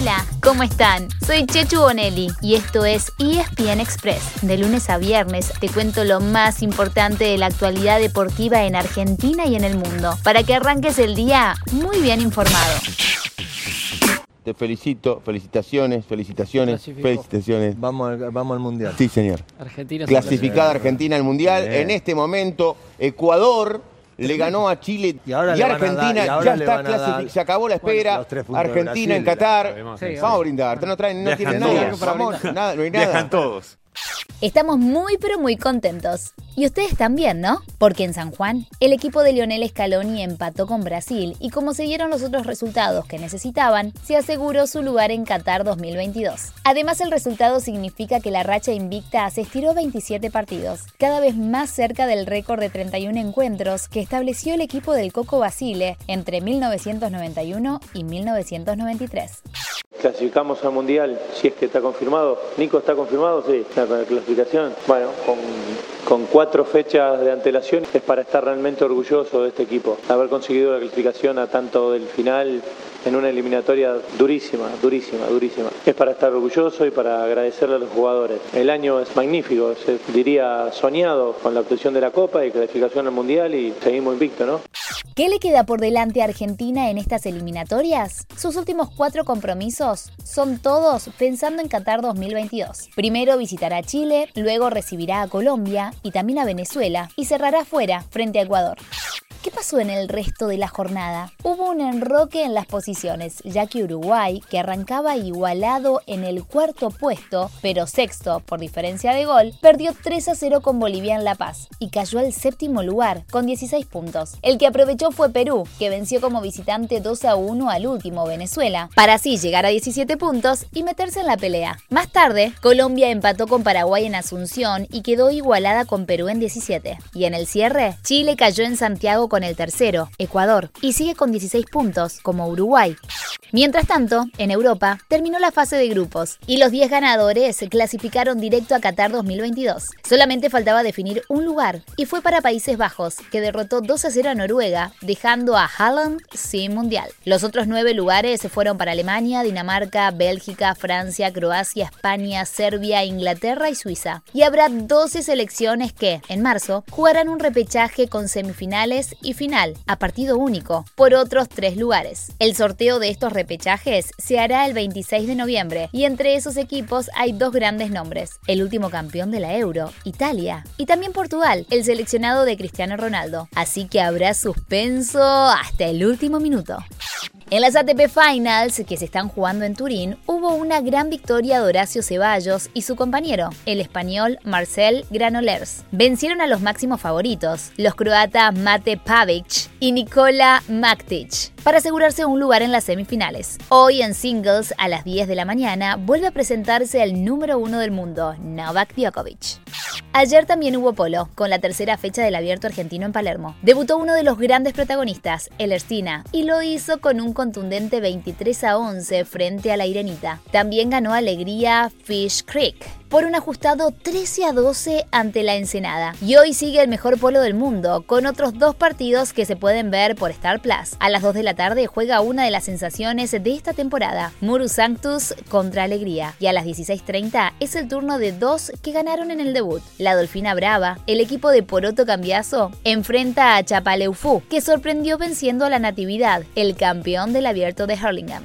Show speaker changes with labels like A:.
A: Hola, ¿cómo están? Soy Chechu Bonelli y esto es ESPN Express. De lunes a viernes te cuento lo más importante de la actualidad deportiva en Argentina y en el mundo, para que arranques el día muy bien informado.
B: Te felicito, felicitaciones, felicitaciones,
C: Clasificó.
B: felicitaciones.
C: Vamos al, vamos al mundial.
B: Sí, señor.
C: Argentina se
B: Clasificada Argentina al Mundial.
C: Bien.
B: En este momento, Ecuador le ganó a Chile
C: Y ahora
B: Argentina
C: dar- y ahora
B: ya está clasificada. Se acabó la espera. Argentina en Qatar.
D: sabemos.
C: Sí,
B: Vamos a brindar. No, traen, no tienen nada. Vamos, nada, no hay nada.
D: Viajan todos.
A: Estamos muy pero muy contentos. Y ustedes también, ¿no? Porque en San Juan, el equipo de Lionel Scaloni empató con Brasil y como se dieron los otros resultados que necesitaban, se aseguró su lugar en Qatar 2022. Además, el resultado significa que la racha invicta se estiró 27 partidos, cada vez más cerca del récord de 31 encuentros que estableció el equipo del Coco Basile entre 1991 y 1993.
E: Clasificamos al Mundial, si es que está confirmado. Nico, ¿está confirmado? Sí, con la clasificación. Bueno, con, con cuatro fechas de antelación es para estar realmente orgulloso de este equipo. Haber conseguido la clasificación a tanto del final en una eliminatoria durísima, durísima, durísima. Es para estar orgulloso y para agradecerle a los jugadores. El año es magnífico, se diría soñado con la obtención de la Copa y clasificación al Mundial y seguimos invicto, ¿no?
A: ¿Qué le queda por delante a Argentina en estas eliminatorias? Sus últimos cuatro compromisos son todos pensando en Qatar 2022. Primero visitará Chile, luego recibirá a Colombia y también a Venezuela y cerrará fuera frente a Ecuador. ¿Qué pasó en el resto de la jornada? Hubo un enroque en las posiciones, ya que Uruguay, que arrancaba igualado en el cuarto puesto, pero sexto por diferencia de gol, perdió 3 a 0 con Bolivia en La Paz y cayó al séptimo lugar con 16 puntos. El que aprovechó fue Perú, que venció como visitante 2 a 1 al último Venezuela, para así llegar a 17 puntos y meterse en la pelea. Más tarde, Colombia empató con Paraguay en Asunción y quedó igualada con Perú en 17. Y en el cierre, Chile cayó en Santiago con el tercero, Ecuador, y sigue con 16 puntos, como Uruguay. Mientras tanto, en Europa, terminó la fase de grupos y los 10 ganadores se clasificaron directo a Qatar 2022. Solamente faltaba definir un lugar y fue para Países Bajos, que derrotó 2 a 0 a Noruega, dejando a Haaland sin mundial. Los otros 9 lugares se fueron para Alemania, Dinamarca, Bélgica, Francia, Croacia, España, Serbia, Inglaterra y Suiza. Y habrá 12 selecciones que, en marzo, jugarán un repechaje con semifinales y final, a partido único, por otros 3 lugares. El sorteo de estos repechajes se hará el 26 de noviembre y entre esos equipos hay dos grandes nombres. El último campeón de la Euro, Italia, y también Portugal, el seleccionado de Cristiano Ronaldo. Así que habrá suspenso hasta el último minuto. En las ATP Finals, que se están jugando en Turín, hubo una gran victoria de Horacio Ceballos y su compañero, el español Marcel Granollers. Vencieron a los máximos favoritos, los croatas Mate Pavic y Nikola Maktic, para asegurarse un lugar en las semifinales. Hoy en singles, a las 10 de la mañana, vuelve a presentarse el número uno del mundo, Novak Djokovic. Ayer también hubo polo, con la tercera fecha del abierto argentino en Palermo. Debutó uno de los grandes protagonistas, el Erstina, y lo hizo con un contundente 23 a 11 frente a la Irenita. También ganó alegría Fish Creek por un ajustado 13 a 12 ante la Ensenada. Y hoy sigue el mejor polo del mundo, con otros dos partidos que se pueden ver por Star Plus. A las 2 de la tarde juega una de las sensaciones de esta temporada, Muru Sanctus contra Alegría. Y a las 16.30 es el turno de dos que ganaron en el debut. La Dolfina Brava, el equipo de Poroto Cambiazo, enfrenta a Chapaleufú, que sorprendió venciendo a la Natividad, el campeón del abierto de Hurlingham.